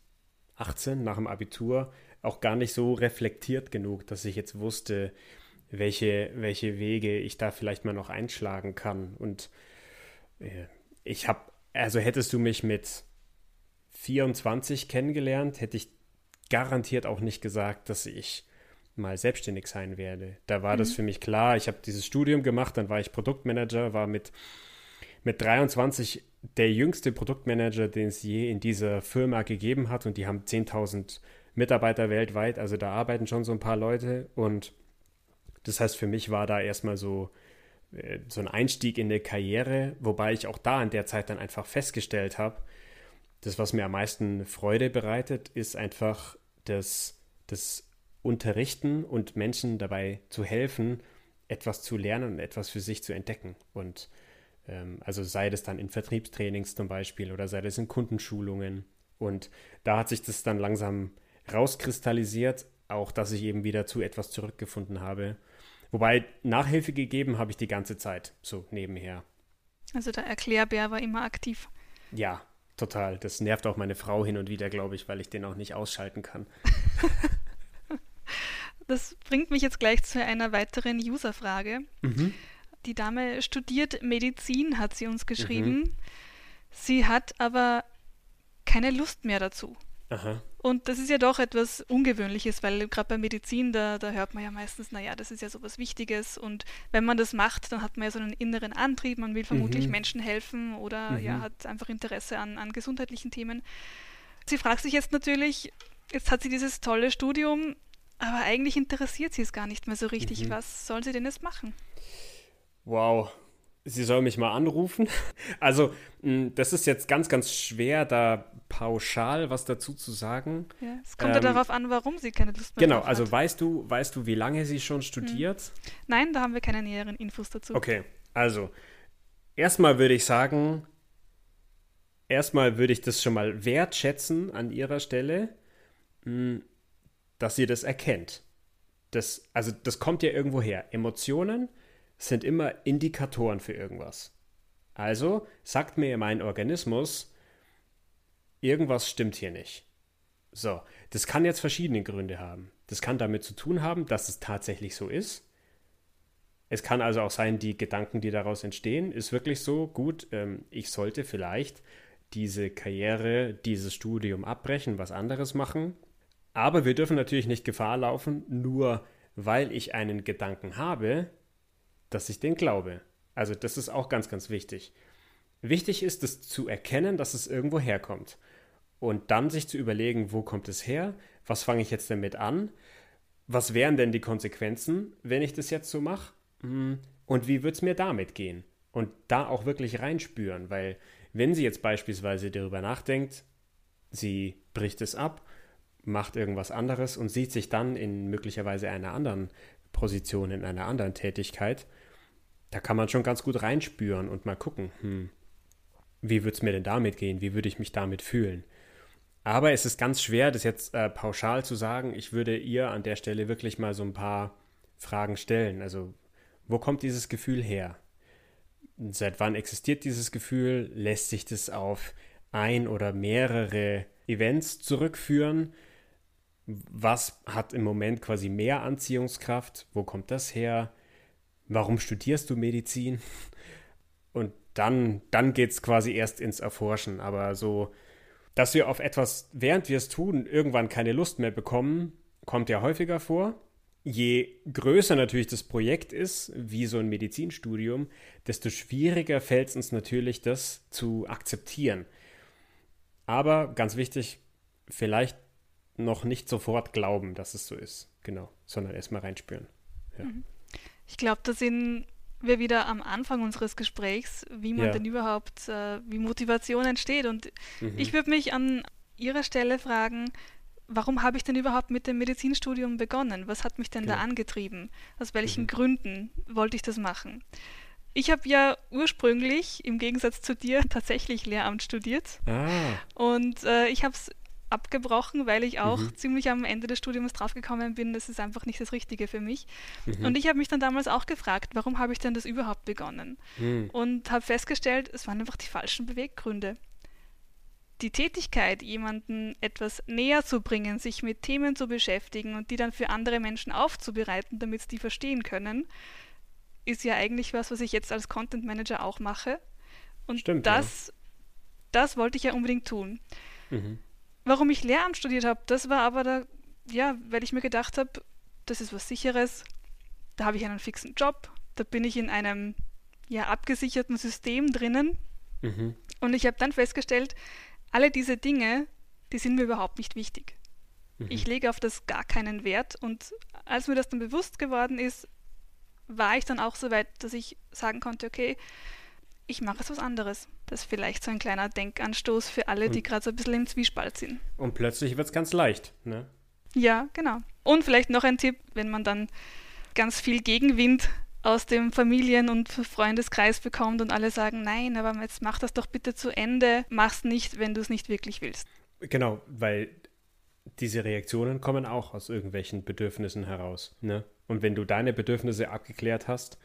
18 nach dem Abitur auch gar nicht so reflektiert genug, dass ich jetzt wusste, welche, welche Wege ich da vielleicht mal noch einschlagen kann. Und äh, ich habe, also hättest du mich mit 24 kennengelernt, hätte ich garantiert auch nicht gesagt, dass ich mal selbstständig sein werde. Da war mhm. das für mich klar. Ich habe dieses Studium gemacht, dann war ich Produktmanager, war mit, mit 23 der jüngste Produktmanager, den es je in dieser Firma gegeben hat. Und die haben 10.000 Mitarbeiter weltweit. Also da arbeiten schon so ein paar Leute. Und das heißt, für mich war da erstmal so, äh, so ein Einstieg in eine Karriere, wobei ich auch da in der Zeit dann einfach festgestellt habe, das, was mir am meisten Freude bereitet, ist einfach das, das Unterrichten und Menschen dabei zu helfen, etwas zu lernen und etwas für sich zu entdecken. Und ähm, also sei das dann in Vertriebstrainings zum Beispiel oder sei das in Kundenschulungen. Und da hat sich das dann langsam rauskristallisiert, auch, dass ich eben wieder zu etwas zurückgefunden habe. Wobei Nachhilfe gegeben habe ich die ganze Zeit, so nebenher. Also der Erklärbär war immer aktiv. Ja, total. Das nervt auch meine Frau hin und wieder, glaube ich, weil ich den auch nicht ausschalten kann. das bringt mich jetzt gleich zu einer weiteren Userfrage. Mhm. Die Dame studiert Medizin, hat sie uns geschrieben. Mhm. Sie hat aber keine Lust mehr dazu. Aha. Und das ist ja doch etwas Ungewöhnliches, weil gerade bei Medizin, da, da hört man ja meistens, naja, das ist ja so was Wichtiges und wenn man das macht, dann hat man ja so einen inneren Antrieb, man will vermutlich mhm. Menschen helfen oder mhm. ja, hat einfach Interesse an, an gesundheitlichen Themen. Sie fragt sich jetzt natürlich, jetzt hat sie dieses tolle Studium, aber eigentlich interessiert sie es gar nicht mehr so richtig. Mhm. Was soll sie denn jetzt machen? Wow, sie soll mich mal anrufen. Also, das ist jetzt ganz, ganz schwer, da pauschal was dazu zu sagen. Ja, es kommt ähm, ja darauf an, warum sie keine Lust mehr genau, also hat. Genau, also weißt du, weißt du, wie lange sie schon studiert? Hm. Nein, da haben wir keine näheren Infos dazu. Okay, also erstmal würde ich sagen, erstmal würde ich das schon mal wertschätzen an ihrer Stelle, hm, dass sie das erkennt. Das, also das kommt ja irgendwo her. Emotionen sind immer Indikatoren für irgendwas. Also sagt mir mein Organismus, irgendwas stimmt hier nicht. So, das kann jetzt verschiedene Gründe haben. Das kann damit zu tun haben, dass es tatsächlich so ist. Es kann also auch sein, die Gedanken, die daraus entstehen, ist wirklich so gut, ähm, ich sollte vielleicht diese Karriere, dieses Studium abbrechen, was anderes machen. Aber wir dürfen natürlich nicht Gefahr laufen, nur weil ich einen Gedanken habe, dass ich den glaube. Also das ist auch ganz, ganz wichtig. Wichtig ist es zu erkennen, dass es irgendwo herkommt. Und dann sich zu überlegen, wo kommt es her? Was fange ich jetzt damit an? Was wären denn die Konsequenzen, wenn ich das jetzt so mache? Hm, und wie wird es mir damit gehen? Und da auch wirklich reinspüren, weil wenn sie jetzt beispielsweise darüber nachdenkt, sie bricht es ab, macht irgendwas anderes und sieht sich dann in möglicherweise einer anderen Position, in einer anderen Tätigkeit, da kann man schon ganz gut reinspüren und mal gucken, hm, wie würde es mir denn damit gehen? Wie würde ich mich damit fühlen? Aber es ist ganz schwer, das jetzt äh, pauschal zu sagen. Ich würde ihr an der Stelle wirklich mal so ein paar Fragen stellen. Also, wo kommt dieses Gefühl her? Seit wann existiert dieses Gefühl? Lässt sich das auf ein oder mehrere Events zurückführen? Was hat im Moment quasi mehr Anziehungskraft? Wo kommt das her? Warum studierst du Medizin? Und dann, dann geht es quasi erst ins Erforschen. Aber so, dass wir auf etwas, während wir es tun, irgendwann keine Lust mehr bekommen, kommt ja häufiger vor. Je größer natürlich das Projekt ist, wie so ein Medizinstudium, desto schwieriger fällt es uns natürlich, das zu akzeptieren. Aber ganz wichtig, vielleicht noch nicht sofort glauben, dass es so ist. Genau, sondern erstmal reinspüren. Ja. Mhm. Ich glaube, da sind wir wieder am Anfang unseres Gesprächs, wie man ja. denn überhaupt, äh, wie Motivation entsteht. Und mhm. ich würde mich an Ihrer Stelle fragen, warum habe ich denn überhaupt mit dem Medizinstudium begonnen? Was hat mich denn ja. da angetrieben? Aus welchen mhm. Gründen wollte ich das machen? Ich habe ja ursprünglich, im Gegensatz zu dir, tatsächlich Lehramt studiert. Ah. Und äh, ich habe es abgebrochen, weil ich auch mhm. ziemlich am Ende des Studiums draufgekommen bin, das ist einfach nicht das Richtige für mich. Mhm. Und ich habe mich dann damals auch gefragt, warum habe ich denn das überhaupt begonnen? Mhm. Und habe festgestellt, es waren einfach die falschen Beweggründe. Die Tätigkeit, jemanden etwas näher zu bringen, sich mit Themen zu beschäftigen und die dann für andere Menschen aufzubereiten, damit sie die verstehen können, ist ja eigentlich was, was ich jetzt als Content Manager auch mache. Und Stimmt, das, ja. das wollte ich ja unbedingt tun. Mhm. Warum ich Lehramt studiert habe, das war aber da, ja, weil ich mir gedacht habe, das ist was Sicheres, da habe ich einen fixen Job, da bin ich in einem ja abgesicherten System drinnen. Mhm. Und ich habe dann festgestellt, alle diese Dinge, die sind mir überhaupt nicht wichtig. Mhm. Ich lege auf das gar keinen Wert. Und als mir das dann bewusst geworden ist, war ich dann auch so weit, dass ich sagen konnte, okay, ich mache es was anderes. Das ist vielleicht so ein kleiner Denkanstoß für alle, die gerade so ein bisschen im Zwiespalt sind. Und plötzlich wird es ganz leicht, ne? Ja, genau. Und vielleicht noch ein Tipp, wenn man dann ganz viel Gegenwind aus dem Familien- und Freundeskreis bekommt und alle sagen, nein, aber jetzt mach das doch bitte zu Ende, mach's nicht, wenn du es nicht wirklich willst. Genau, weil diese Reaktionen kommen auch aus irgendwelchen Bedürfnissen heraus. Ne? Und wenn du deine Bedürfnisse abgeklärt hast,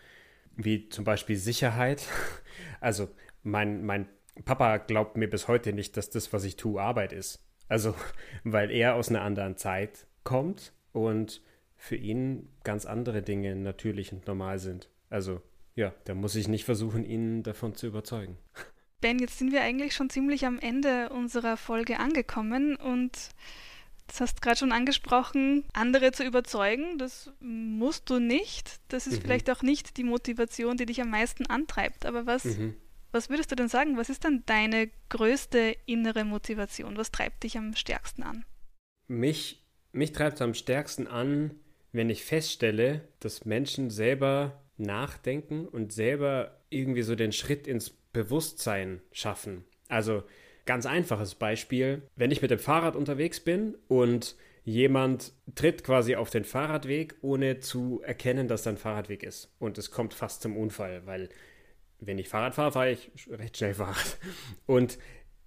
wie zum Beispiel Sicherheit, also mein, mein Papa glaubt mir bis heute nicht, dass das, was ich tue, Arbeit ist. Also, weil er aus einer anderen Zeit kommt und für ihn ganz andere Dinge natürlich und normal sind. Also, ja, da muss ich nicht versuchen, ihn davon zu überzeugen. Ben, jetzt sind wir eigentlich schon ziemlich am Ende unserer Folge angekommen und das hast gerade schon angesprochen, andere zu überzeugen, das musst du nicht. Das ist mhm. vielleicht auch nicht die Motivation, die dich am meisten antreibt. Aber was, mhm. was würdest du denn sagen? Was ist dann deine größte innere Motivation? Was treibt dich am stärksten an? Mich, mich treibt es am stärksten an, wenn ich feststelle, dass Menschen selber nachdenken und selber irgendwie so den Schritt ins Bewusstsein schaffen. Also ganz einfaches Beispiel, wenn ich mit dem Fahrrad unterwegs bin und jemand tritt quasi auf den Fahrradweg, ohne zu erkennen, dass da ein Fahrradweg ist. Und es kommt fast zum Unfall, weil wenn ich Fahrrad fahre, fahre ich recht schnell Fahrrad. Und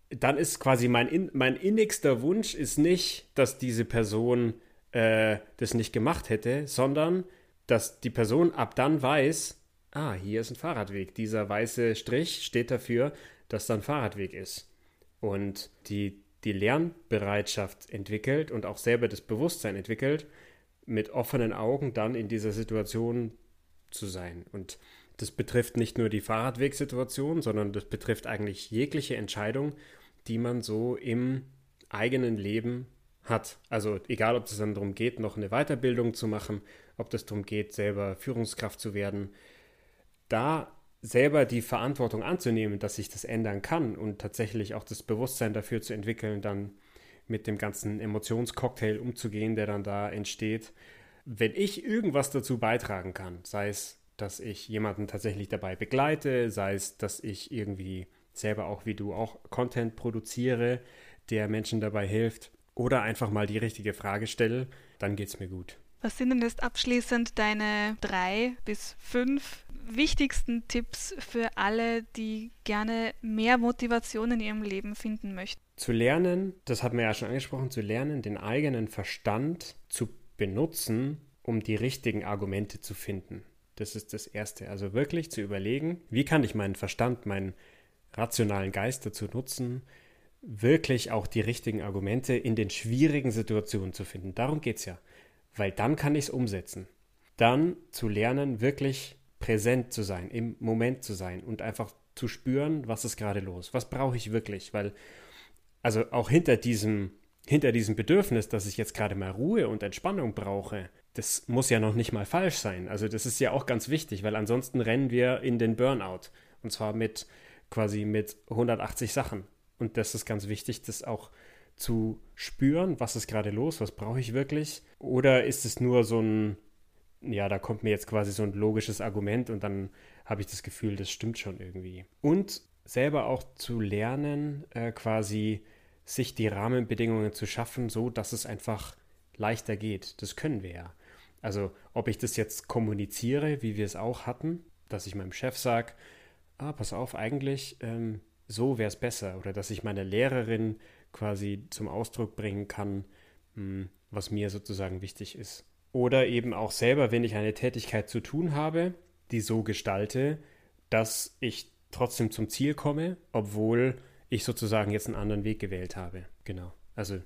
dann ist quasi mein, in, mein innigster Wunsch ist nicht, dass diese Person äh, das nicht gemacht hätte, sondern dass die Person ab dann weiß, ah, hier ist ein Fahrradweg. Dieser weiße Strich steht dafür, dass da ein Fahrradweg ist. Und die, die Lernbereitschaft entwickelt und auch selber das Bewusstsein entwickelt, mit offenen Augen dann in dieser Situation zu sein. Und das betrifft nicht nur die Fahrradwegsituation, sondern das betrifft eigentlich jegliche Entscheidung, die man so im eigenen Leben hat. Also egal, ob es dann darum geht, noch eine Weiterbildung zu machen, ob das darum geht, selber Führungskraft zu werden, da selber die Verantwortung anzunehmen, dass sich das ändern kann und tatsächlich auch das Bewusstsein dafür zu entwickeln, dann mit dem ganzen Emotionscocktail umzugehen, der dann da entsteht. Wenn ich irgendwas dazu beitragen kann, sei es, dass ich jemanden tatsächlich dabei begleite, sei es, dass ich irgendwie selber auch wie du auch Content produziere, der Menschen dabei hilft, oder einfach mal die richtige Frage stelle, dann geht es mir gut. Was sind denn jetzt abschließend deine drei bis fünf wichtigsten Tipps für alle, die gerne mehr Motivation in ihrem Leben finden möchten? Zu lernen, das hat man ja schon angesprochen, zu lernen, den eigenen Verstand zu benutzen, um die richtigen Argumente zu finden. Das ist das Erste. Also wirklich zu überlegen, wie kann ich meinen Verstand, meinen rationalen Geist dazu nutzen, wirklich auch die richtigen Argumente in den schwierigen Situationen zu finden. Darum geht es ja. Weil dann kann ich es umsetzen. Dann zu lernen, wirklich präsent zu sein, im Moment zu sein und einfach zu spüren, was ist gerade los, was brauche ich wirklich, weil also auch hinter diesem hinter diesem Bedürfnis, dass ich jetzt gerade mal Ruhe und Entspannung brauche, das muss ja noch nicht mal falsch sein. Also das ist ja auch ganz wichtig, weil ansonsten rennen wir in den Burnout und zwar mit quasi mit 180 Sachen. Und das ist ganz wichtig, das auch zu spüren, was ist gerade los, was brauche ich wirklich? Oder ist es nur so ein, ja, da kommt mir jetzt quasi so ein logisches Argument und dann habe ich das Gefühl, das stimmt schon irgendwie. Und selber auch zu lernen, äh, quasi sich die Rahmenbedingungen zu schaffen, so dass es einfach leichter geht. Das können wir ja. Also ob ich das jetzt kommuniziere, wie wir es auch hatten, dass ich meinem Chef sage, ah, pass auf, eigentlich ähm, so wäre es besser oder dass ich meine Lehrerin quasi zum Ausdruck bringen kann, hm, was mir sozusagen wichtig ist. Oder eben auch selber, wenn ich eine Tätigkeit zu tun habe, die so gestalte, dass ich trotzdem zum Ziel komme, obwohl ich sozusagen jetzt einen anderen Weg gewählt habe. Genau. Also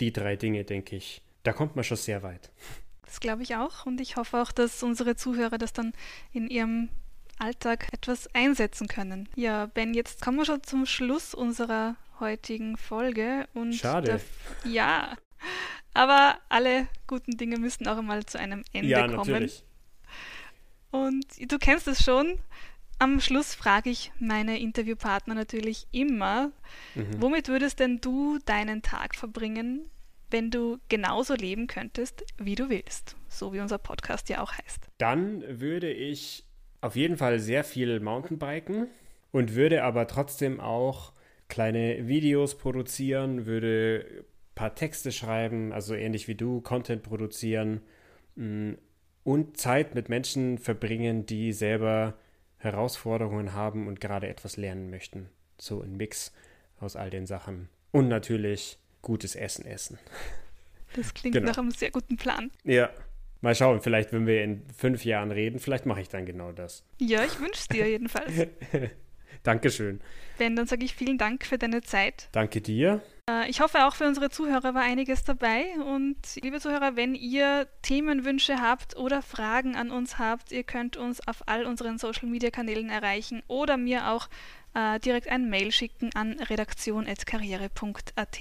die drei Dinge, denke ich, da kommt man schon sehr weit. Das glaube ich auch und ich hoffe auch, dass unsere Zuhörer das dann in ihrem Alltag etwas einsetzen können. Ja, Ben, jetzt kommen wir schon zum Schluss unserer heutigen Folge. Und Schade. ja, aber alle guten Dinge müssen auch einmal zu einem Ende ja, kommen. Natürlich. Und du kennst es schon. Am Schluss frage ich meine Interviewpartner natürlich immer, mhm. womit würdest denn du deinen Tag verbringen, wenn du genauso leben könntest, wie du willst? So wie unser Podcast ja auch heißt. Dann würde ich auf jeden Fall sehr viel Mountainbiken und würde aber trotzdem auch kleine Videos produzieren, würde ein paar Texte schreiben, also ähnlich wie du, Content produzieren mm, und Zeit mit Menschen verbringen, die selber Herausforderungen haben und gerade etwas lernen möchten. So ein Mix aus all den Sachen. Und natürlich gutes Essen essen. Das klingt genau. nach einem sehr guten Plan. Ja. Mal schauen, vielleicht, wenn wir in fünf Jahren reden, vielleicht mache ich dann genau das. Ja, ich wünsche es dir jedenfalls. Dankeschön. Ben, dann sage ich vielen Dank für deine Zeit. Danke dir. Äh, ich hoffe, auch für unsere Zuhörer war einiges dabei. Und liebe Zuhörer, wenn ihr Themenwünsche habt oder Fragen an uns habt, ihr könnt uns auf all unseren Social-Media-Kanälen erreichen oder mir auch äh, direkt ein Mail schicken an redaktion.karriere.at.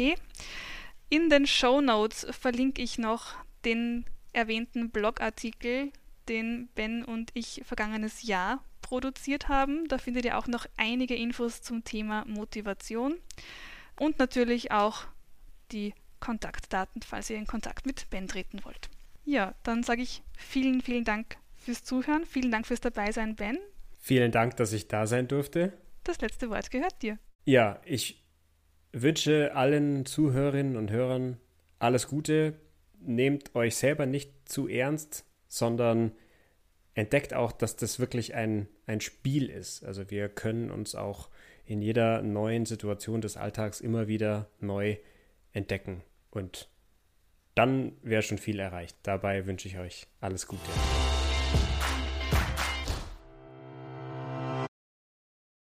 In den Show Notes verlinke ich noch den erwähnten Blogartikel, den Ben und ich vergangenes Jahr produziert haben. Da findet ihr auch noch einige Infos zum Thema Motivation und natürlich auch die Kontaktdaten, falls ihr in Kontakt mit Ben treten wollt. Ja, dann sage ich vielen, vielen Dank fürs Zuhören. Vielen Dank fürs Dabeisein, Ben. Vielen Dank, dass ich da sein durfte. Das letzte Wort gehört dir. Ja, ich wünsche allen Zuhörerinnen und Hörern alles Gute. Nehmt euch selber nicht zu ernst, sondern entdeckt auch, dass das wirklich ein, ein Spiel ist. Also wir können uns auch in jeder neuen Situation des Alltags immer wieder neu entdecken. Und dann wäre schon viel erreicht. Dabei wünsche ich euch alles Gute.